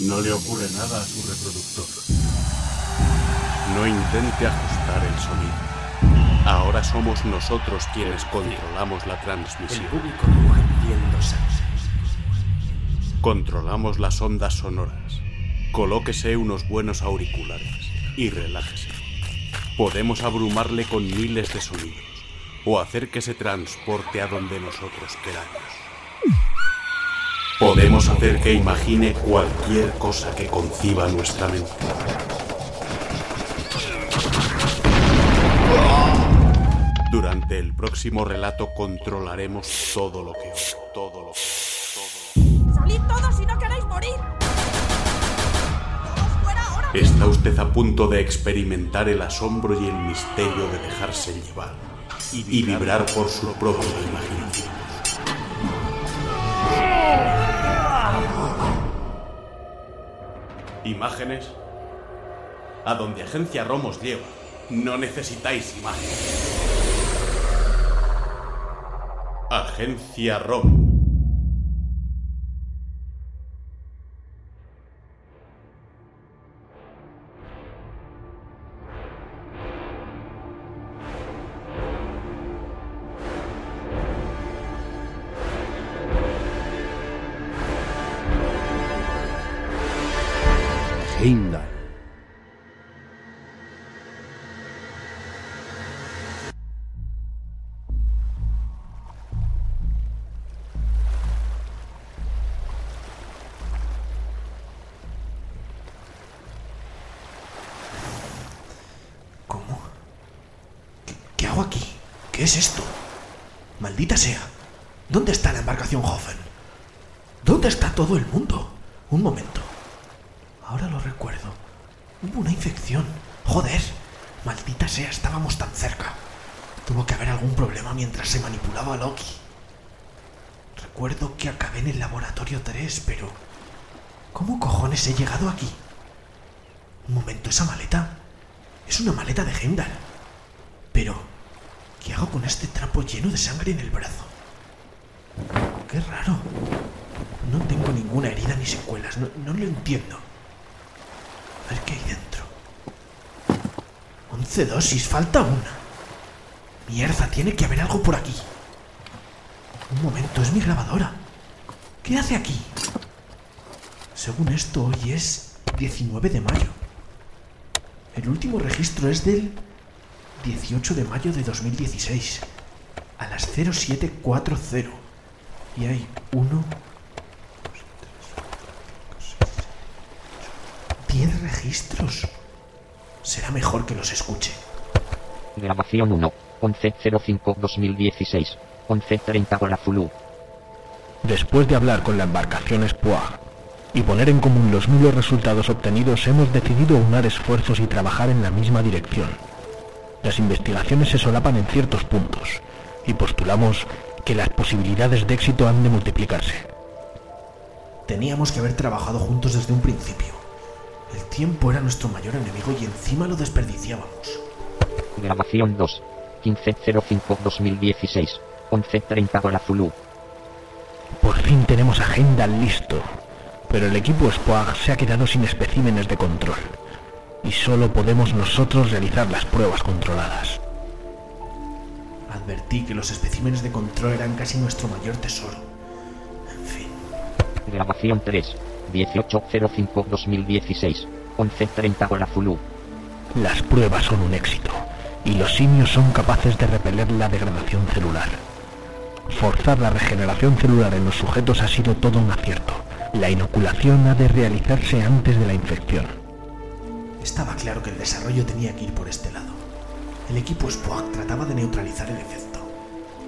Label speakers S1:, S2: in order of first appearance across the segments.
S1: No le ocurre nada a su reproductor. No intente ajustar el sonido. Ahora somos nosotros quienes controlamos la
S2: El
S1: transmisión.
S2: público pidiendo salsa.
S1: Controlamos las ondas sonoras. Colóquese unos buenos auriculares y relájese. Podemos abrumarle con miles de sonidos o hacer que se transporte a donde nosotros queramos. Podemos hacer que imagine cualquier cosa que conciba nuestra mente. Durante el próximo relato controlaremos todo lo que todo lo que todo.
S3: ¡Salid todos si no queréis morir! ¡Todos fuera ahora!
S1: Está usted a punto de experimentar el asombro y el misterio de dejarse llevar y vibrar por su propia imaginación. ¿Imágenes? A donde Agencia Romos lleva, no necesitáis imágenes. Agencia ROM.
S2: Aquí? ¿Qué es esto? Maldita sea. ¿Dónde está la embarcación Hoffen? ¿Dónde está todo el mundo? Un momento. Ahora lo recuerdo. Hubo una infección. Joder. Maldita sea, estábamos tan cerca. Tuvo que haber algún problema mientras se manipulaba a Loki. Recuerdo que acabé en el laboratorio 3, pero... ¿Cómo cojones he llegado aquí? Un momento, esa maleta. Es una maleta de Heimdall. Pero, ¿qué hago con este trapo lleno de sangre en el brazo? Qué raro. No tengo ninguna herida ni secuelas. No, no lo entiendo. A ver qué hay dentro. Once dosis, falta una. Mierda, tiene que haber algo por aquí. Un momento, es mi grabadora. ¿Qué hace aquí? Según esto, hoy es 19 de mayo. El último registro es del 18 de mayo de 2016, a las 0740. Y hay uno... Diez registros. Será mejor que los escuche.
S4: Grabación 1. 11.05.2016. 11.30 hora Zulu.
S5: Después de hablar con la embarcación Spoag y poner en común los nulos resultados obtenidos, hemos decidido unar esfuerzos y trabajar en la misma dirección. Las investigaciones se solapan en ciertos puntos y postulamos que las posibilidades de éxito han de multiplicarse.
S2: Teníamos que haber trabajado juntos desde un principio. El tiempo era nuestro mayor enemigo y encima lo desperdiciábamos.
S4: Grabación 2. 15.05.2016. 11.30 hora Zulu.
S5: Por fin tenemos a Heimdall listo, pero el equipo Spoag se ha quedado sin especímenes de control y solo podemos nosotros realizar las pruebas controladas.
S2: Advertí que los especímenes de control eran casi nuestro mayor tesoro. En fin,
S4: Grabación 3. 18.05.2016. 11.30 hora Zulu.
S5: Las pruebas son un éxito y los simios son capaces de repeler la degradación celular. Forzar la regeneración celular en los sujetos ha sido todo un acierto. La inoculación ha de realizarse antes de la infección.
S2: Estaba claro que el desarrollo tenía que ir por este lado. El equipo Spock trataba de neutralizar el efecto,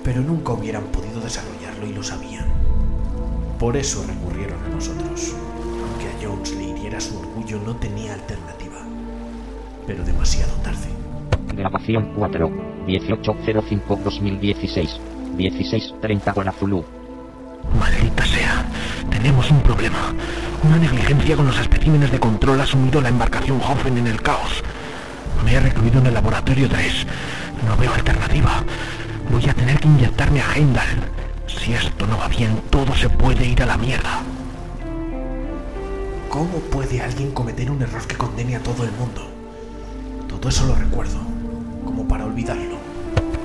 S2: pero nunca hubieran podido desarrollarlo y lo sabían. Por eso recurrieron a nosotros. Aunque a Jones le hiriera su orgullo, no tenía alternativa. Pero demasiado tarde.
S4: Grabación 4. 18.05.2016. 16.30 hora Zulu.
S5: Maldita sea, tenemos un problema. Una negligencia con los especímenes de control ha sumido la embarcación Hoffen en el caos. Me he recluido en el laboratorio 3. No veo alternativa. Voy a tener que inyectarme a Heimdall. Si esto no va bien, todo se puede ir a la mierda.
S2: ¿Cómo puede alguien cometer un error que condene a todo el mundo? Todo eso lo recuerdo, como para olvidarlo.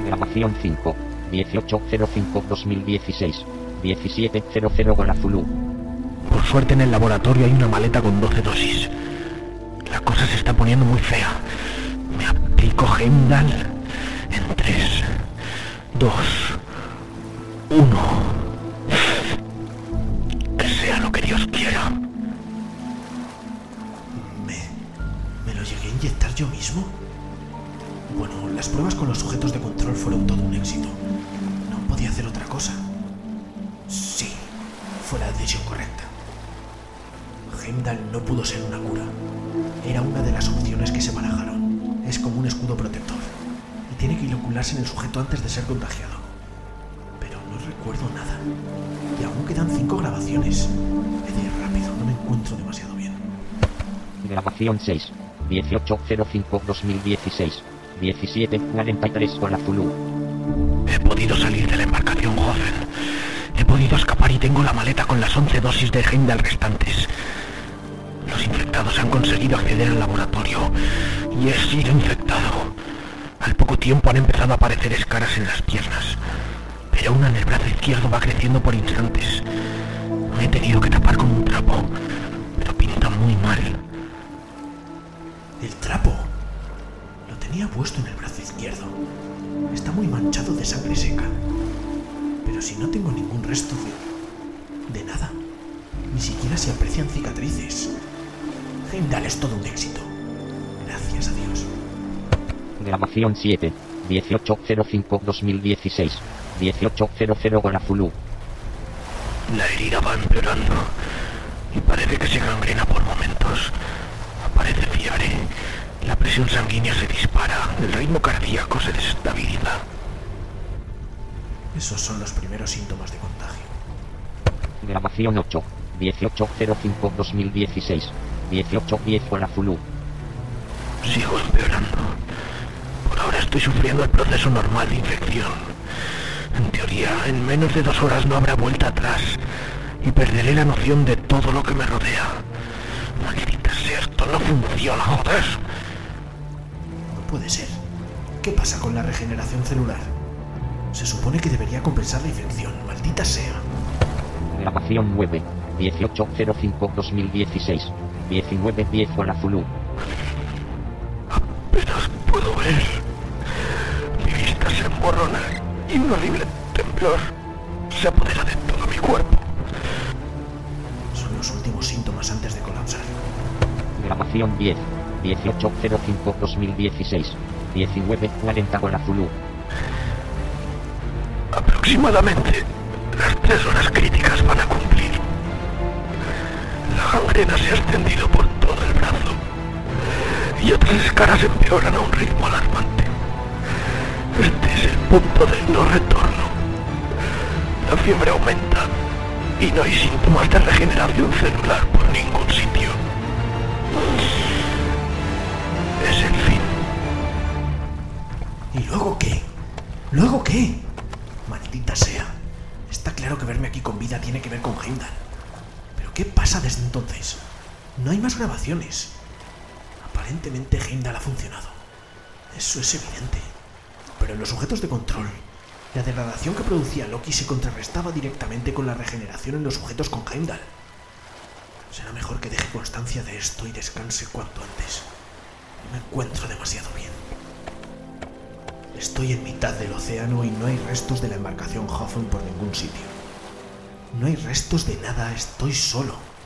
S4: Grabación 5. 1805-2016. 1700 Golazulú.
S5: Por suerte en el laboratorio hay una maleta con 12 dosis. La cosa se está poniendo muy fea. Me aplico Heimdall en 3, 2, 1. Que sea lo que Dios quiera.
S2: ¿Me, ¿Me lo llegué a inyectar yo mismo? Bueno, las pruebas con los sujetos de control fueron todo un éxito. No podía hacer otra cosa. Sí, fue la decisión correcta. Heimdall no pudo ser una cura. Era una de las opciones que se barajaron. Es como un escudo protector. Y tiene que inocularse en el sujeto antes de ser contagiado. Pero no recuerdo nada. Y aún quedan cinco grabaciones. He de ir rápido, no me encuentro demasiado bien.
S4: Grabación 6. 1805-2016. 1743 Golazulú.
S5: He podido salir de la embarcación, joven. He podido escapar y tengo la maleta con las 11 dosis de Heimdall restantes. Infectados han conseguido acceder al laboratorio y he sido infectado. Al poco tiempo han empezado a aparecer escaras en las piernas, pero una en el brazo izquierdo va creciendo por instantes. Me he tenido que tapar con un trapo, pero pinta muy mal.
S2: El trapo. Lo tenía puesto en el brazo izquierdo. Está muy manchado de sangre seca. Pero si no tengo ningún resto de... de nada. Ni siquiera se aprecian cicatrices. Heimdall es todo un éxito. Gracias a Dios.
S4: Grabación 7. 1805-2016. 1800 Golazulú.
S5: La herida va empeorando y parece que se gangrena por momentos. Aparece fiebre, la presión sanguínea se dispara, el ritmo cardíaco se desestabiliza.
S2: Esos son los primeros síntomas de contagio.
S4: Grabación 8. 1805-2016. 1810 Golazulú.
S5: Sigo empeorando. Por ahora estoy sufriendo el proceso normal de infección. En teoría, en menos de dos horas no habrá vuelta atrás y perderé la noción de todo lo que me rodea. Maldita sea, esto no funciona, joder.
S2: No puede ser. ¿Qué pasa con la regeneración celular? Se supone que debería compensar la infección. Maldita sea.
S4: Grabación 9. 1805-2016. 1910 Golazulú.
S5: Apenas puedo ver. Mi vista se emborrona y un horrible temblor se apodera de todo mi cuerpo.
S2: Son los últimos síntomas antes de colapsar.
S4: Grabación 10. 1805-2016. 1940 Golazulú.
S5: Aproximadamente las tres horas críticas van a cumplir. Gangrena se ha extendido por todo el brazo y otras escaras empeoran a un ritmo alarmante. Este es el punto del no retorno. La fiebre aumenta y no hay síntomas de regeneración celular por ningún sitio. Es el fin.
S2: ¿Y luego qué? ¿Luego qué? Maldita sea. Está claro que verme aquí con vida tiene que ver con Heimdall. ¿Pero qué pasa desde entonces? No hay más grabaciones. Aparentemente Heimdall ha funcionado. Eso es evidente. Pero en los sujetos de control, la degradación que producía Loki se contrarrestaba directamente con la regeneración en los sujetos con Heimdall. Será mejor que deje constancia de esto y descanse cuanto antes. No me encuentro demasiado bien. Estoy en mitad del océano y no hay restos de la embarcación Hoffen por ningún sitio. No hay restos de nada, estoy solo.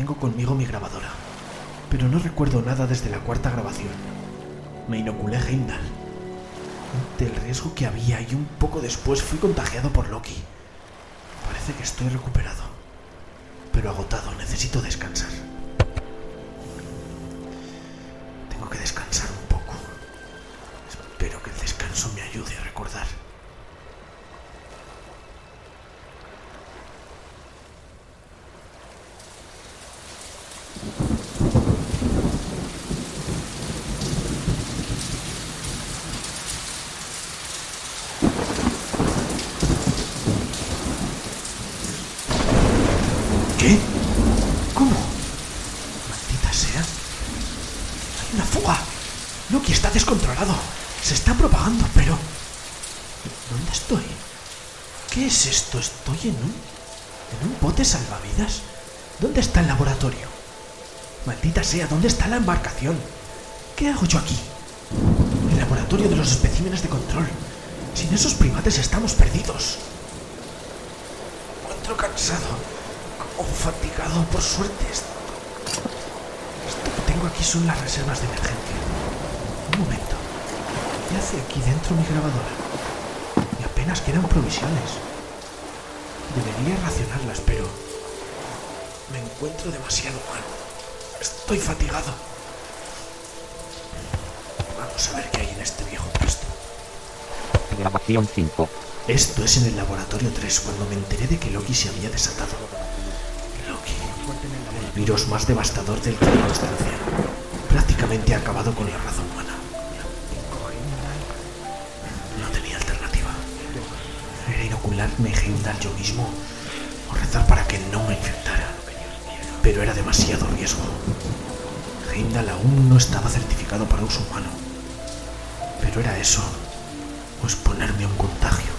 S2: Tengo conmigo mi grabadora, pero no recuerdo nada desde la cuarta grabación. Me inoculé Heimdall. Ante el riesgo que había y un poco después fui contagiado por Loki. Parece que estoy recuperado, pero agotado, necesito descansar. maldita sea. Hay una fuga. Loki está descontrolado. Se está propagando, pero... ¿Dónde estoy? ¿Qué es esto? ¿Estoy en un... en un bote salvavidas? ¿Dónde está el laboratorio? Maldita sea, ¿dónde está la embarcación? ¿Qué hago yo aquí? El laboratorio de los especímenes de control. Sin esos primates estamos perdidos. Me cansado, como fatigado, por suerte. Tengo aquí son las reservas de emergencia. Un momento. ¿Qué hace aquí dentro mi grabadora? Y apenas quedan provisiones. Debería racionarlas, pero me encuentro demasiado mal. Estoy fatigado. Vamos a ver qué hay en este viejo puesto.
S4: Grabación 5.
S2: Esto es en el laboratorio 3 cuando me enteré de que Loki se había desatado. El virus más devastador del que constancia. Prácticamente ha acabado con la raza humana. No tenía alternativa. Era inocularme Heimdall yo mismo o rezar para que no me infectara. Pero era demasiado riesgo. Heimdall aún no estaba certificado para uso humano. Pero era eso, o exponerme a un contagio.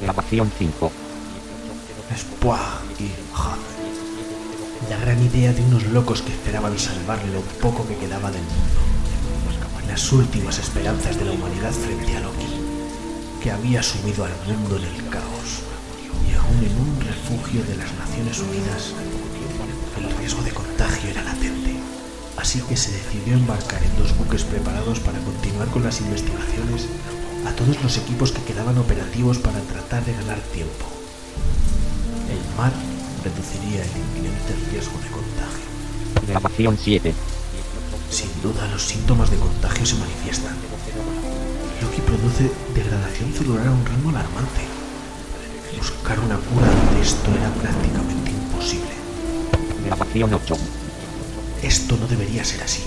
S4: Grabación 5.
S2: Spoah y. La gran idea de unos locos que esperaban salvar lo poco que quedaba del mundo. Las últimas esperanzas de la humanidad frente a Loki, que había sumido al mundo en el caos. Y aún en un refugio de las Naciones Unidas, el riesgo de contagio era latente. Así que se decidió embarcar en dos buques preparados para continuar con las investigaciones a todos los equipos que quedaban operativos para tratar de ganar tiempo. El mar reduciría el inminente riesgo de contagio.
S4: Grabación 7.
S2: Sin duda, los síntomas de contagio se manifiestan. Loki produce degradación celular a un ritmo alarmante. Buscar una cura ante esto era prácticamente imposible.
S4: Grabación 8.
S2: Esto no debería ser así.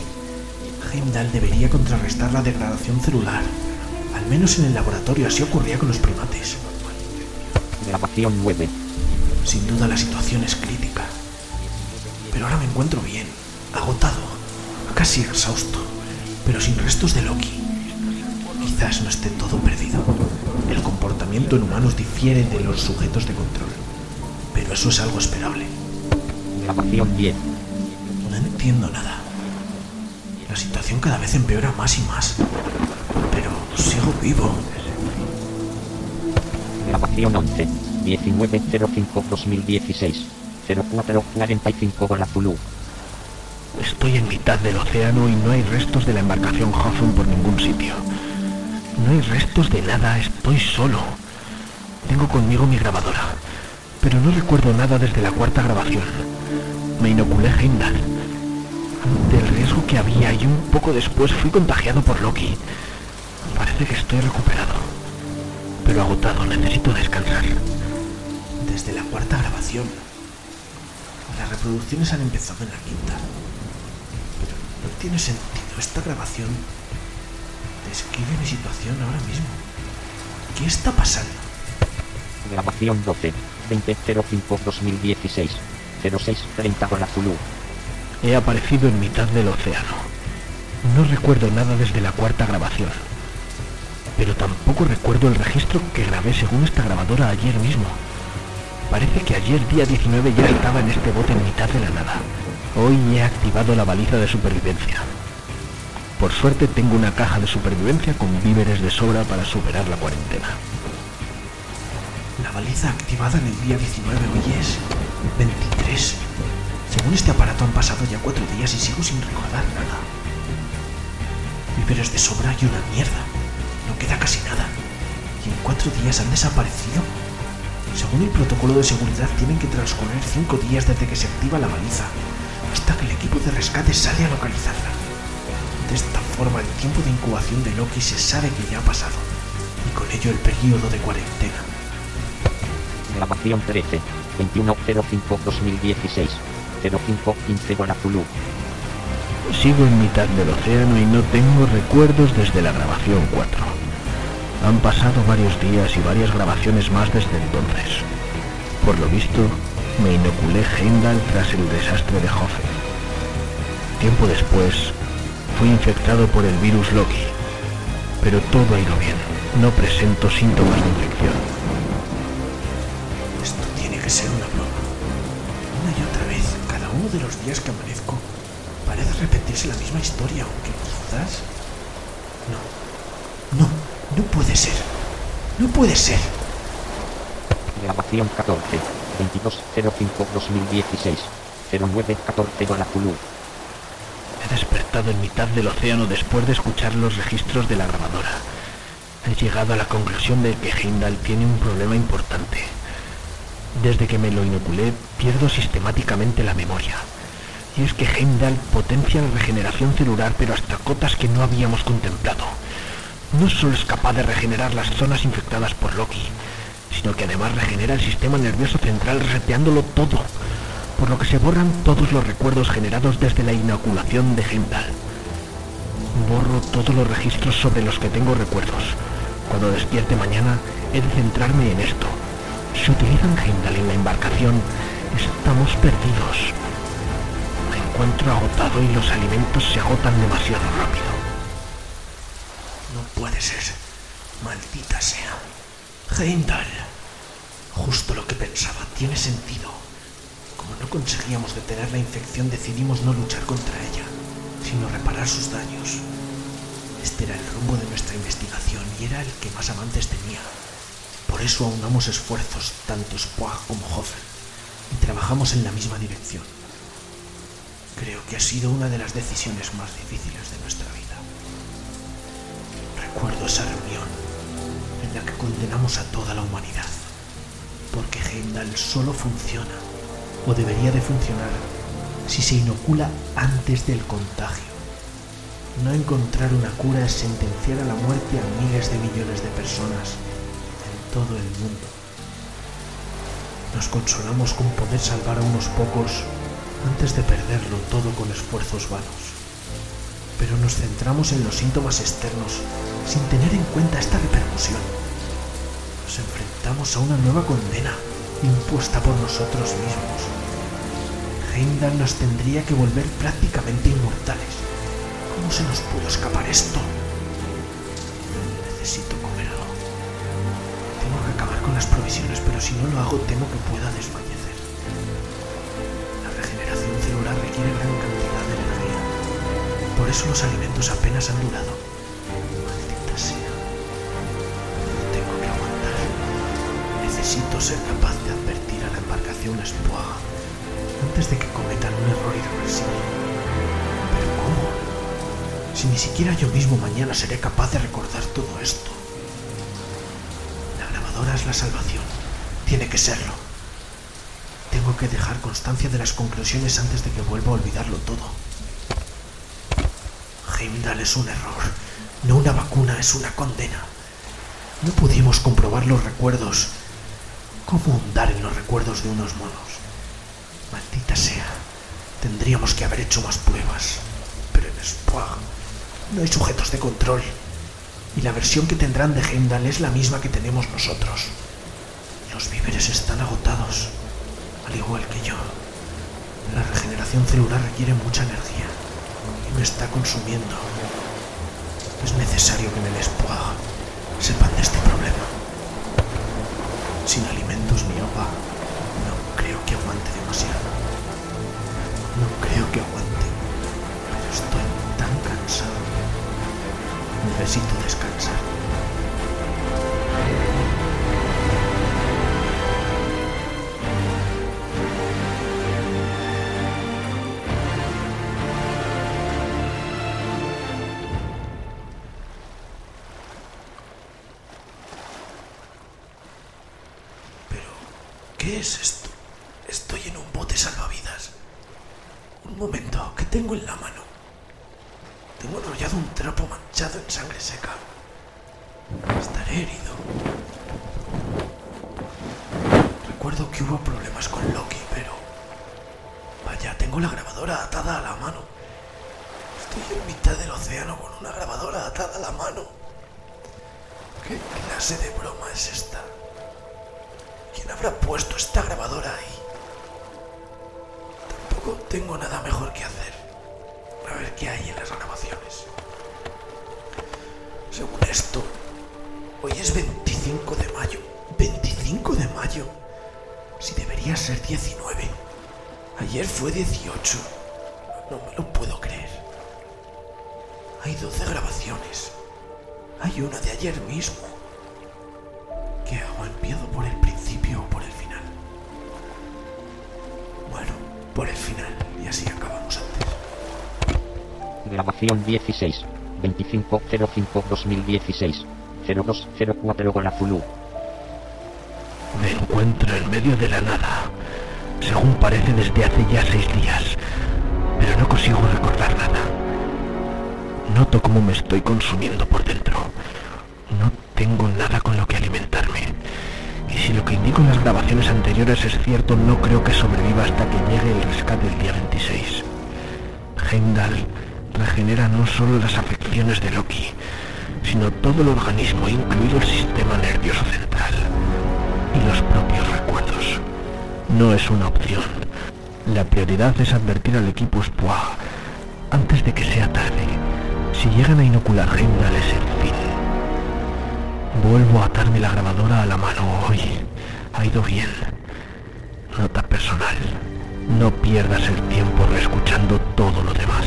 S2: Heimdall debería contrarrestar la degradación celular. Al menos en el laboratorio así ocurría con los primates.
S4: Grabación 9.
S2: Sin duda la situación es crítica. Pero ahora me encuentro bien, agotado, casi exhausto, pero sin restos de Loki. Quizás no esté todo perdido. El comportamiento en humanos difiere de los sujetos de control. Pero eso es algo esperable.
S4: Grabación 10.
S2: No entiendo nada. La situación cada vez empeora más y más. Pero sigo vivo.
S4: Grabación 11. 1905-2016. 0445 Gola Zulu.
S5: Estoy en mitad del océano y no hay restos de la embarcación Hawthorne por ningún sitio. No hay restos de nada, estoy solo. Tengo conmigo mi grabadora, pero no recuerdo nada desde la cuarta grabación. Me inoculé Heimdall. Ante el riesgo que había y un poco después fui contagiado por Loki. Parece que estoy recuperado, pero agotado, necesito descansar.
S2: Desde la cuarta grabación. Las reproducciones han empezado en la quinta. Pero no tiene sentido. Esta grabación describe mi situación ahora mismo. ¿Qué está pasando?
S4: Grabación 12. 2005-2016. 0630 Gola Zulu.
S5: He aparecido en mitad del océano. No recuerdo nada desde la cuarta grabación. Pero tampoco recuerdo el registro que grabé según esta grabadora ayer mismo. Parece que ayer día 19 ya estaba en este bote en mitad de la nada. Hoy he activado la baliza de supervivencia. Por suerte tengo una caja de supervivencia con víveres de sobra para superar la cuarentena.
S2: La baliza activada en el día 19 hoy es 23. Según este aparato han pasado ya cuatro días y sigo sin recordar nada. Víveres de sobra y una mierda. No queda casi nada. Y en cuatro días han desaparecido. Según el protocolo de seguridad tienen que transcurrir cinco días desde que se activa la baliza hasta que el equipo de rescate sale a localizarla. De esta forma el tiempo de incubación de Loki se sabe que ya ha pasado y con ello el periodo de cuarentena.
S4: Grabación 13. 2105-2016. 0515 Gola Zulu.
S5: Sigo en mitad del océano y no tengo recuerdos desde la grabación 4. Han pasado varios días y varias grabaciones más desde entonces. Por lo visto, me inoculé Heimdall tras el desastre de Hofe. Tiempo después, fui infectado por el virus Loki. Pero todo ha ido bien. No presento síntomas de infección.
S2: Esto tiene que ser una broma. Una y otra vez, cada uno de los días que amanezco, parece repetirse la misma historia, aunque quizás... No, no, no puede ser. No puede ser.
S4: Grabación 14. 22.05.2016. 09.14 Dona Zulu.
S5: He despertado en mitad del océano después de escuchar los registros de la grabadora. He llegado a la conclusión de que Heimdall tiene un problema importante. Desde que me lo inoculé, pierdo sistemáticamente la memoria. Y es que Heimdall potencia la regeneración celular, pero hasta cotas que no habíamos contemplado. No solo es capaz de regenerar las zonas infectadas por Loki, sino que además regenera el sistema nervioso central reseteándolo todo, por lo que se borran todos los recuerdos generados desde la inoculación de Heimdall. Borro todos los registros sobre los que tengo recuerdos. Cuando despierte mañana, he de centrarme en esto. Si utilizan Heimdall en la embarcación, estamos perdidos. Me encuentro agotado y los alimentos se agotan demasiado rápido.
S2: Maldita sea. Heimdall. Justo lo que pensaba. Tiene sentido. Como no conseguíamos detener la infección, decidimos no luchar contra ella, sino reparar sus daños. Este era el rumbo de nuestra investigación y era el que más amantes tenía. Por eso aunamos esfuerzos, tanto Spoag como Hofer, y trabajamos en la misma dirección. Creo que ha sido una de las decisiones más difíciles de nuestra esa reunión en la que condenamos a toda la humanidad, porque Heimdall solo funciona, o debería de funcionar, si se inocula antes del contagio. No encontrar una cura es sentenciar a la muerte a miles de millones de personas en todo el mundo. Nos consolamos con poder salvar a unos pocos antes de perderlo todo con esfuerzos vanos. Pero nos centramos en los síntomas externos sin tener en cuenta esta repercusión. Nos enfrentamos a una nueva condena impuesta por nosotros mismos. Heimdall nos tendría que volver prácticamente inmortales. ¿Cómo se nos pudo escapar esto? Necesito comer algo. Tengo que acabar con las provisiones, pero si no lo hago temo que pueda desfallecer. La regeneración celular requiere los alimentos apenas han durado. Maldita sea. Tengo que aguantar. Necesito ser capaz de advertir a la embarcación Spoag antes de que cometan un error irreversible. ¿Pero cómo? Si ni siquiera yo mismo mañana seré capaz de recordar todo esto. La grabadora es la salvación. Tiene que serlo. Tengo que dejar constancia de las conclusiones antes de que vuelva a olvidarlo todo. Heimdall es un error, no una vacuna, es una condena. No pudimos comprobar los recuerdos. ¿Cómo hundar en los recuerdos de unos monos? Maldita sea. Tendríamos que haber hecho más pruebas. Pero en Spoag no hay sujetos de control. Y la versión que tendrán de Heimdall es la misma que tenemos nosotros. Los víveres están agotados, al igual que yo. La regeneración celular requiere mucha energía me está consumiendo. Es necesario que en el Spoag sepan de este problema. Sin alimentos ni agua, no creo que aguante demasiado. No creo que aguante, pero estoy tan cansado. Necesito descansar. Es esto? Estoy en un bote salvavidas. Un momento, ¿qué tengo en la mano? Tengo enrollado un trapo manchado en sangre seca. Estaré herido. Recuerdo que hubo problemas con Loki, pero... Vaya, tengo la grabadora atada a la mano. Estoy en mitad del océano con una grabadora atada a la mano. ¿Qué clase de broma es esta? ¿Quién habrá puesto esta grabadora ahí? Tampoco tengo nada mejor que hacer. A ver qué hay en las grabaciones. Según esto, hoy es 25 de mayo. 25 de mayo. Si debería ser 19. Ayer fue 18. No me lo puedo creer. Hay 12 grabaciones. Hay una de ayer mismo.
S4: Grabación 16. 2505-2016. 0204 Golazulú.
S5: Me encuentro en medio de la nada, según parece desde hace ya seis días, pero no consigo recordar nada. Noto cómo me estoy consumiendo por dentro. No tengo nada con lo que alimentarme. Y si lo que indico en las grabaciones anteriores es cierto, no creo que sobreviva hasta que llegue el rescate el día 26. Heimdall regenera no solo las afecciones de Loki, sino todo el organismo, incluido el sistema nervioso central y los propios recuerdos. No es una opción. La prioridad es advertir al equipo Spoir antes de que sea tarde. Si llegan a inocular Heimdall es el fin. Vuelvo a atarme la grabadora a la mano hoy. Ha ido bien. Nota personal. No pierdas el tiempo reescuchando todo lo demás.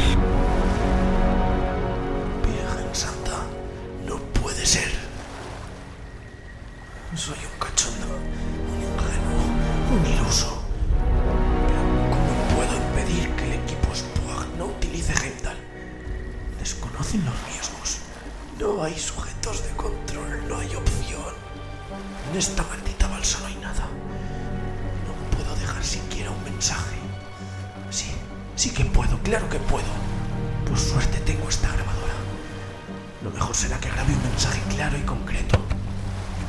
S2: Balsa nada. No puedo dejar siquiera un mensaje. Sí, sí que puedo, claro que puedo. Por suerte tengo esta grabadora. Lo mejor será que grabe un mensaje claro y concreto.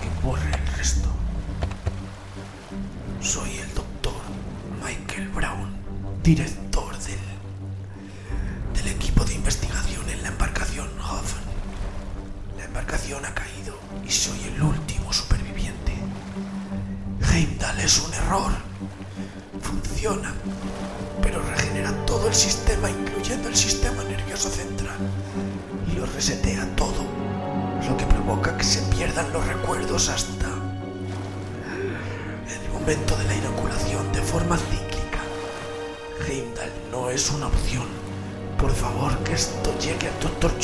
S2: Que borre el resto. Soy el doctor Michael Brown, director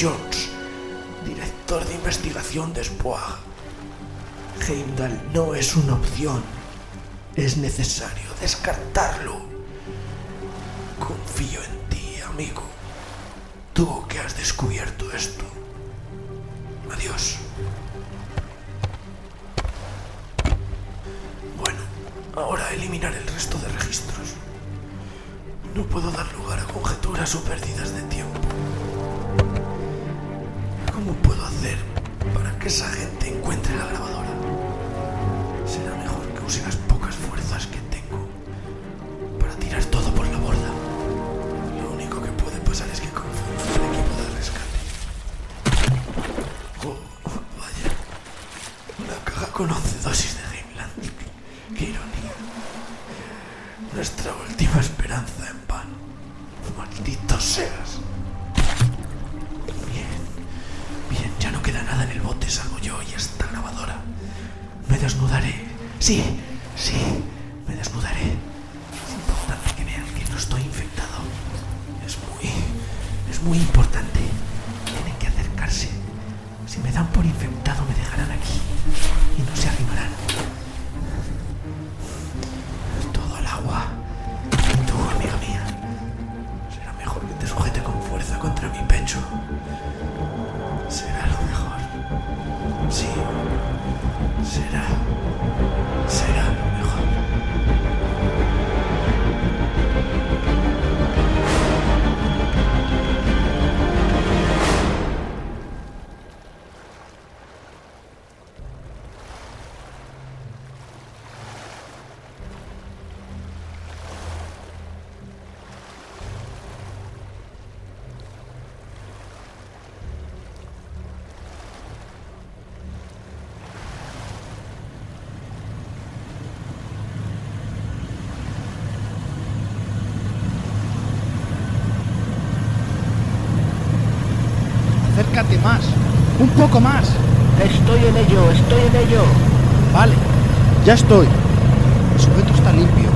S2: Jones, director de investigación de SPOAG. Heimdall no es una opción. Es necesario descartarlo. Confío en ti, amigo. Tú que has descubierto esto. Adiós. Bueno, ahora eliminar el resto de registros. No puedo dar lugar a conjeturas o pérdidas de tiempo. ¿Cómo puedo hacer para que esa gente encuentre la grabadora? Será mejor que use las pocas fuerzas que tengo para tirar todo por la borda. Lo único que puede pasar es que confunda el equipo de rescate. Oh, vaya. Una caja con 11 dosis de Heimland. Qué ironía. Nuestra última esperanza en vano. Maldito seas. Ya no queda nada en el bote salvo yo y esta grabadora. Me desnudaré. Sí, sí, me desnudaré. Es importante que vean que no estoy infectado. Es muy, es muy importante. Tienen que acercarse. Si me dan por infectado me dejarán aquí y no se arrimarán. Será.
S6: Poco más.
S5: Estoy en ello, estoy en ello.
S6: Vale. Ya estoy. El sujeto está limpio.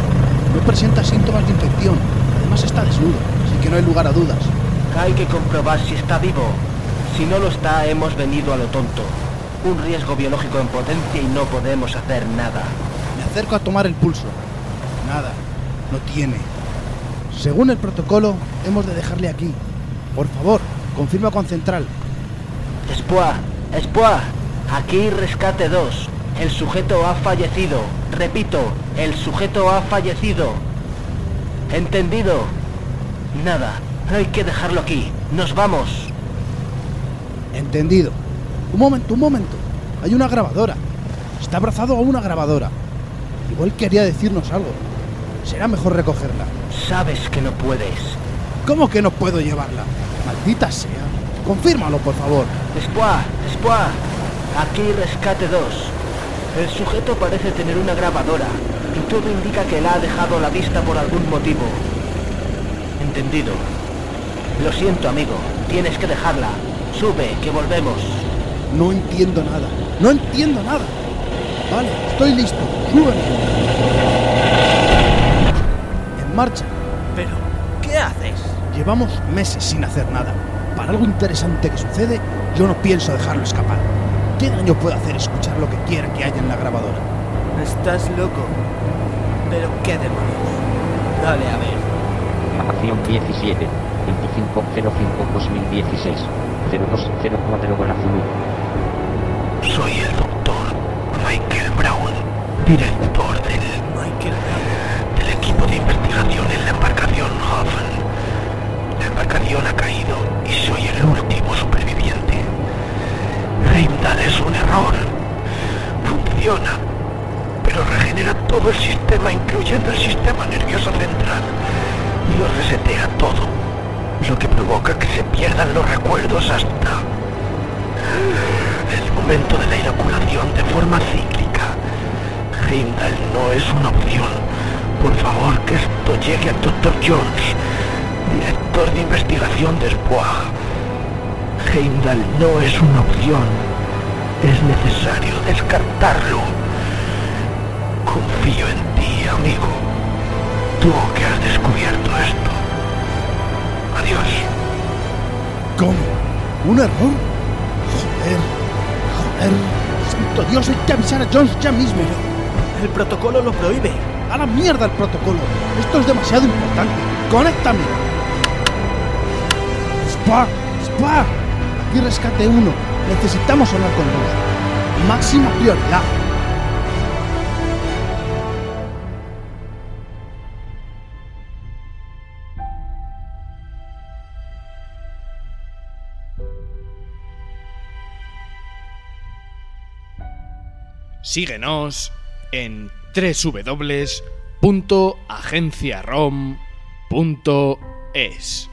S6: No presenta síntomas de infección. Además está desnudo, así que no hay lugar a dudas.
S5: Hay que comprobar si está vivo. Si no lo está, hemos venido a lo tonto. Un riesgo biológico en potencia y no podemos hacer nada.
S6: Me acerco a tomar el pulso. Nada. No tiene. Según el protocolo, hemos de dejarle aquí. Por favor, confirma con Central.
S5: Espoa, Espoa, aquí rescate 2. El sujeto ha fallecido. Repito, el sujeto ha fallecido. ¿Entendido? Nada, hay que dejarlo aquí. Nos vamos.
S6: Entendido. Un momento, un momento. Hay una grabadora. Está abrazado a una grabadora. Igual quería decirnos algo. Será mejor recogerla.
S5: Sabes que no puedes.
S6: ¿Cómo que no puedo llevarla? Maldita sea. Confírmalo, por favor.
S5: Espoa, Espoa, aquí rescate 2. El sujeto parece tener una grabadora y todo indica que la ha dejado a la vista por algún motivo. Entendido. Lo siento, amigo. Tienes que dejarla. Sube, que volvemos.
S6: No entiendo nada. No entiendo nada. Vale, estoy listo. Súbeme. En marcha.
S2: Pero, ¿qué haces?
S6: Llevamos meses sin hacer nada. Para algo interesante que sucede, yo no pienso dejarlo escapar. ¿Qué daño puede hacer escuchar lo que quiera que haya en la grabadora?
S2: Estás loco. Pero qué demonios. Dale a ver.
S4: Acción 17. 2505-2016. 0204 con Zulu.
S5: Soy el doctor Michael Brown, director del,
S2: Michael Brown.
S5: del equipo de investigación en la embarcación Hoffen. La embarcación ha caído Es un error. Funciona, pero regenera todo el sistema, incluyendo el sistema nervioso central, y lo resetea todo, lo que provoca que se pierdan los recuerdos hasta el momento de la inoculación de forma cíclica. Heimdall no es una opción. Por favor, que esto llegue al Dr. Jones, director de investigación de SPOAG. Heimdall no es una opción. Es necesario descartarlo. Confío en ti, amigo. Tú que has descubierto esto. Adiós.
S6: ¿Cómo? ¿Un error? Joder. Joder. Santo Dios, hay que avisar a Jones ya mismo.
S2: El protocolo lo prohíbe.
S6: A la mierda el protocolo. Esto es demasiado importante. ¡Conéctame! ¡Spa! ¡Spa! Aquí rescate uno. Necesitamos hablar con Jones. Máxima prioridad.
S7: Síguenos en www.agenciarom.es.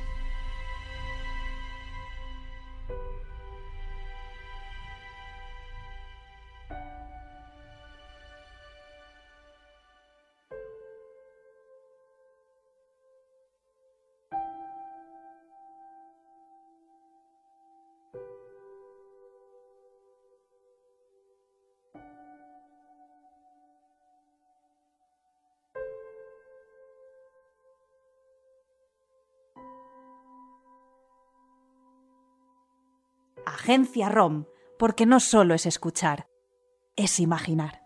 S3: ROM, porque no solo es escuchar, es imaginar.